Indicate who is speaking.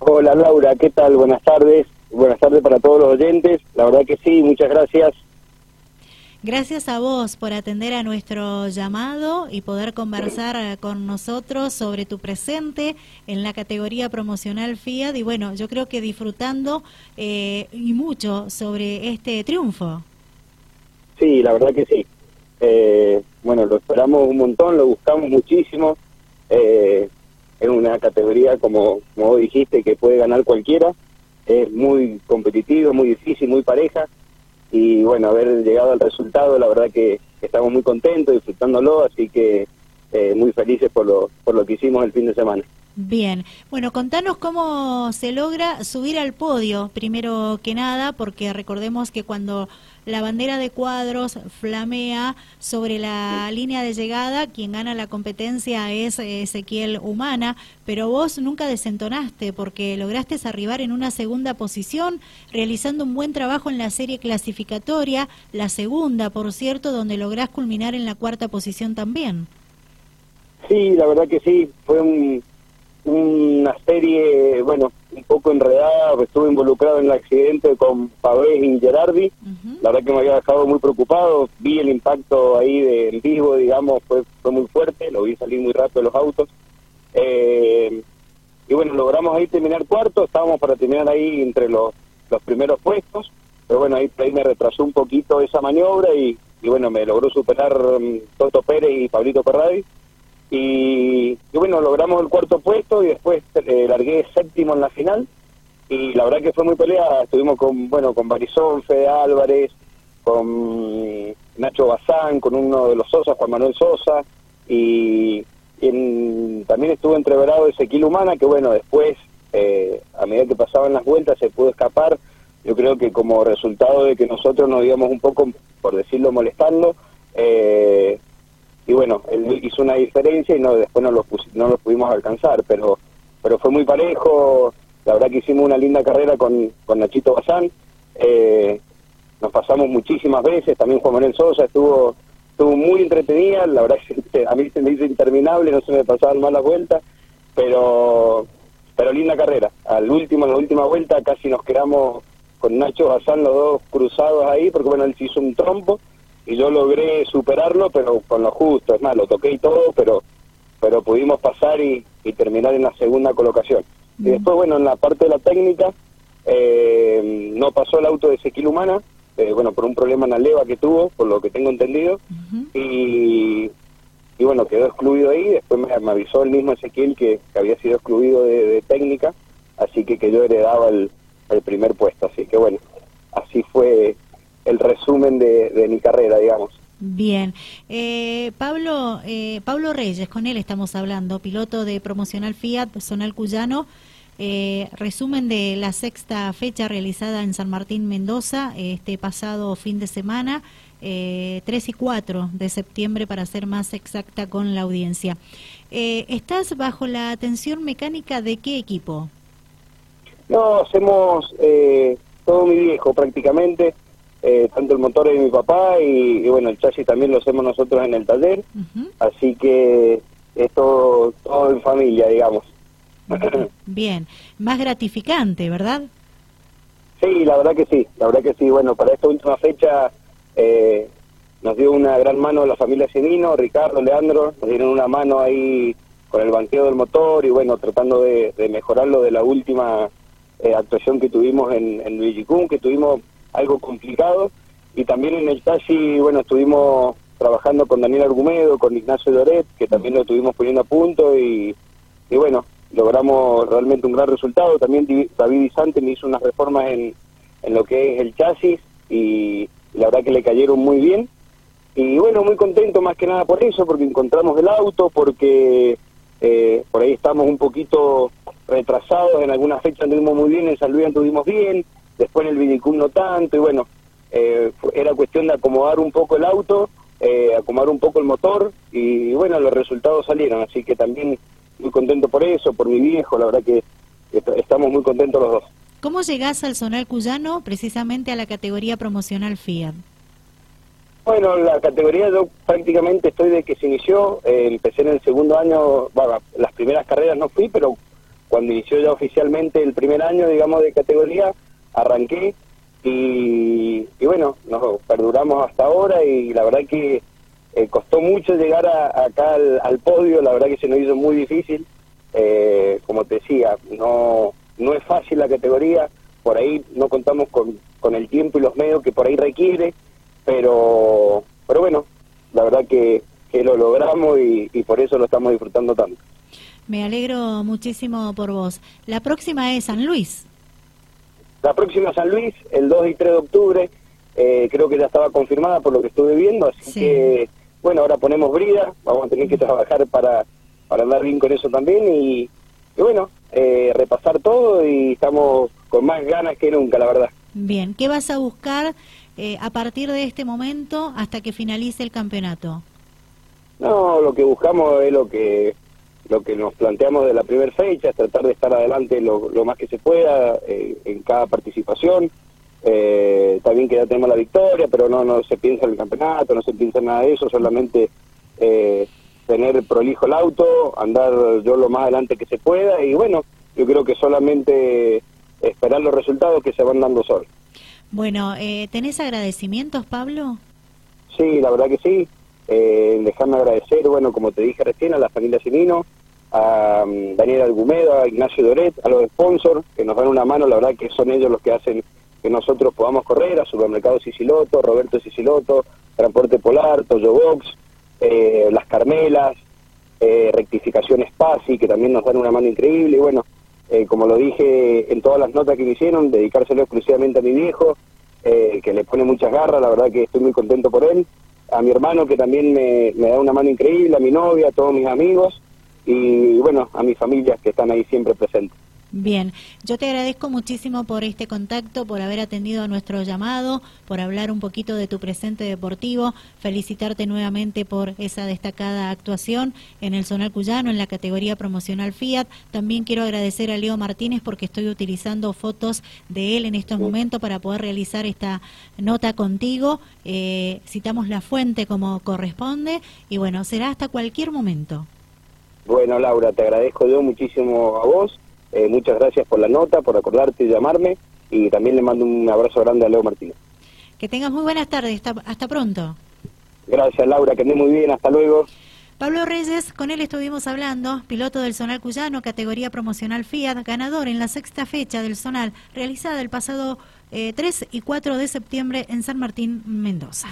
Speaker 1: Hola Laura, ¿qué tal? Buenas tardes. Buenas tardes para todos los oyentes. La verdad que sí, muchas gracias.
Speaker 2: Gracias a vos por atender a nuestro llamado y poder conversar con nosotros sobre tu presente en la categoría promocional Fiat y bueno, yo creo que disfrutando eh, y mucho sobre este triunfo.
Speaker 1: Sí, la verdad que sí. Eh, bueno, lo esperamos un montón, lo buscamos muchísimo. Eh, es una categoría, como, como dijiste, que puede ganar cualquiera. Es muy competitivo, muy difícil, muy pareja. Y bueno, haber llegado al resultado, la verdad que estamos muy contentos, disfrutándolo, así que eh, muy felices por lo, por lo que hicimos el fin de semana.
Speaker 2: Bien, bueno, contanos cómo se logra subir al podio, primero que nada, porque recordemos que cuando la bandera de cuadros flamea sobre la línea de llegada, quien gana la competencia es Ezequiel Humana, pero vos nunca desentonaste porque lograste arribar en una segunda posición, realizando un buen trabajo en la serie clasificatoria, la segunda, por cierto, donde lográs culminar en la cuarta posición también.
Speaker 1: Sí, la verdad que sí, fue un una serie, bueno, poco enredada, estuve involucrado en el accidente con Pavés y Gerardi, la verdad que me había dejado muy preocupado, vi el impacto ahí de, en vivo, digamos, fue, fue muy fuerte, lo vi salir muy rápido de los autos, eh, y bueno, logramos ahí terminar cuarto, estábamos para terminar ahí entre los, los primeros puestos, pero bueno, ahí, ahí me retrasó un poquito esa maniobra y, y bueno, me logró superar um, Toto Pérez y Pablito Perradi, y, bueno, logramos el cuarto puesto y después eh, largué séptimo en la final. Y la verdad que fue muy peleada. Estuvimos con, bueno, con Barizón, Fede Álvarez, con Nacho Bazán, con uno de los Sosa, Juan Manuel Sosa. Y, también estuvo entreverado Ezequiel Humana, que bueno, después, eh, a medida que pasaban las vueltas, se pudo escapar. Yo creo que como resultado de que nosotros nos íbamos un poco, por decirlo, molestando, eh, y bueno, él hizo una diferencia y no después no lo, no lo pudimos alcanzar, pero pero fue muy parejo, la verdad que hicimos una linda carrera con, con Nachito Bazán, eh, nos pasamos muchísimas veces, también Juan Manuel Sosa estuvo estuvo muy entretenida, la verdad que a mí se me hizo interminable, no se me pasaban mal las vueltas, pero pero linda carrera. Al último, en la última vuelta casi nos quedamos con Nacho Bazán los dos cruzados ahí, porque bueno, él se hizo un trompo, y yo logré superarlo, pero con lo justo, es más, lo toqué y todo, pero pero pudimos pasar y, terminar en la segunda colocación. Y después, bueno, en la parte de la técnica, eh, no pasó el auto de Ezequiel Humana, eh, bueno, por un problema en la leva que tuvo, por lo que tengo entendido, y, y bueno, quedó excluido ahí, después me, avisó el mismo Ezequiel que, había sido excluido de, técnica, así que que yo heredaba el, el primer puesto, así que bueno, así fue el resumen de, mi carrera, digamos.
Speaker 2: Bien. Eh, Pablo, eh, Pablo Reyes, con él estamos hablando, piloto de promocional Fiat, Zonal Cuyano. Eh, resumen de la sexta fecha realizada en San Martín, Mendoza, este pasado fin de semana, 3 y 4 de septiembre, para ser más exacta con la audiencia. ¿Estás bajo la atención mecánica de qué equipo?
Speaker 1: No, hacemos todo mi viejo prácticamente eh, tanto el motor de mi papá y, bueno, el chasis también lo hacemos nosotros en el taller, así que es todo, en familia, digamos.
Speaker 2: Bien, más gratificante, ¿verdad?
Speaker 1: Sí, la verdad que sí, la verdad que sí. Bueno, para esta última fecha eh, nos dio una gran mano la familia Semino, Ricardo, Leandro, nos dieron una mano ahí con el banqueo del motor y bueno, tratando de, mejorarlo de la última eh, actuación que tuvimos en, en Villicún, que tuvimos algo complicado. Y también en el taxi, bueno, estuvimos trabajando con Daniel Argumedo, con Ignacio Doret, que también lo estuvimos poniendo a punto y, y bueno, logramos realmente un gran resultado. También David Isante me hizo unas reformas en, en lo que es el chasis y la verdad que le cayeron muy bien. Y bueno, muy contento más que nada por eso, porque encontramos el auto, porque eh, por ahí estamos un poquito retrasados, en algunas fechas anduvimos muy bien, en San Luis anduvimos bien, después en el Vinicum no tanto, y bueno, eh, era cuestión de acomodar un poco el auto, eh, acomodar un poco el motor, y bueno, los resultados salieron, así que también muy contento por eso, por mi viejo, la verdad que, estamos muy contentos los dos.
Speaker 2: ¿Cómo llegás al Zonal Cuyano, precisamente a la categoría promocional Fiat?
Speaker 1: Bueno, la categoría yo prácticamente estoy de que se inició, eh, empecé en el segundo año, bueno, las primeras carreras no fui, pero cuando inició ya oficialmente el primer año, digamos, de categoría, arranqué y, bueno, nos perduramos hasta ahora y la verdad que eh, costó mucho llegar acá al, podio, la verdad que se nos hizo muy difícil. Eh, como te decía, no, no es fácil la categoría, por ahí no contamos con, con el tiempo y los medios que por ahí requiere, pero, pero bueno, la verdad que, que lo logramos y, y por eso lo estamos disfrutando tanto.
Speaker 2: Me alegro muchísimo por vos. La próxima es San Luis.
Speaker 1: La próxima San Luis, el 2 y 3 de octubre, eh, creo que ya estaba confirmada por lo que estuve viendo, así que, bueno, ahora ponemos brida, vamos a tener que trabajar para, para andar bien con eso también y, bueno, eh, repasar todo y estamos con más ganas que nunca, la verdad.
Speaker 2: Bien, ¿qué vas a buscar eh, a partir de este momento hasta que finalice el campeonato?
Speaker 1: No, lo que buscamos es lo que lo que nos planteamos de la primera fecha es tratar de estar adelante lo, más que se pueda eh, en cada participación. Eh, también que ya tenemos la victoria, pero no, no se piensa en el campeonato, no se piensa en nada de eso, solamente eh, tener prolijo el auto, andar yo lo más adelante que se pueda y bueno, yo creo que solamente esperar los resultados que se van dando solos.
Speaker 2: Bueno, eh, ¿tenés agradecimientos, Pablo?
Speaker 1: Sí, la verdad que sí. Eh, dejarme agradecer, bueno, como te dije recién, a la familia Sinino, a um, Daniel Algumedo, a Ignacio Doret, a los sponsors que nos dan una mano, la verdad que son ellos los que hacen que nosotros podamos correr, a Supermercado Siciloto, Roberto Siciloto, Transporte Polar, Toyo Box, eh, Las Carmelas, eh, Rectificación Spasi, que también nos dan una mano increíble, y bueno, eh, como lo dije en todas las notas que me hicieron, dedicárselo exclusivamente a mi viejo, que le pone muchas garras, la verdad que estoy muy contento por él, a mi hermano que también me, me da una mano increíble, a mi novia, a todos mis amigos y bueno, a mi familia que están ahí siempre presentes.
Speaker 2: Bien, yo te agradezco muchísimo por este contacto, por haber atendido a nuestro llamado, por hablar un poquito de tu presente deportivo, felicitarte nuevamente por esa destacada actuación en el Zonal Cuyano en la categoría promocional Fiat. También quiero agradecer a Leo Martínez porque estoy utilizando fotos de él en estos momentos para poder realizar esta nota contigo. Eh, citamos la fuente como corresponde y bueno, será hasta cualquier momento.
Speaker 1: Bueno, Laura, te agradezco yo muchísimo a vos eh, muchas gracias por la nota, por acordarte y llamarme y también le mando un abrazo grande a Leo Martínez.
Speaker 2: Que tengas muy buenas tardes, hasta, pronto.
Speaker 1: Gracias Laura, que esté muy bien, hasta luego.
Speaker 2: Pablo Reyes, con él estuvimos hablando, piloto del Zonal Cuyano, categoría promocional Fiat, ganador en la sexta fecha del Zonal, realizada el pasado 3 eh, y 4 de septiembre en San Martín, Mendoza.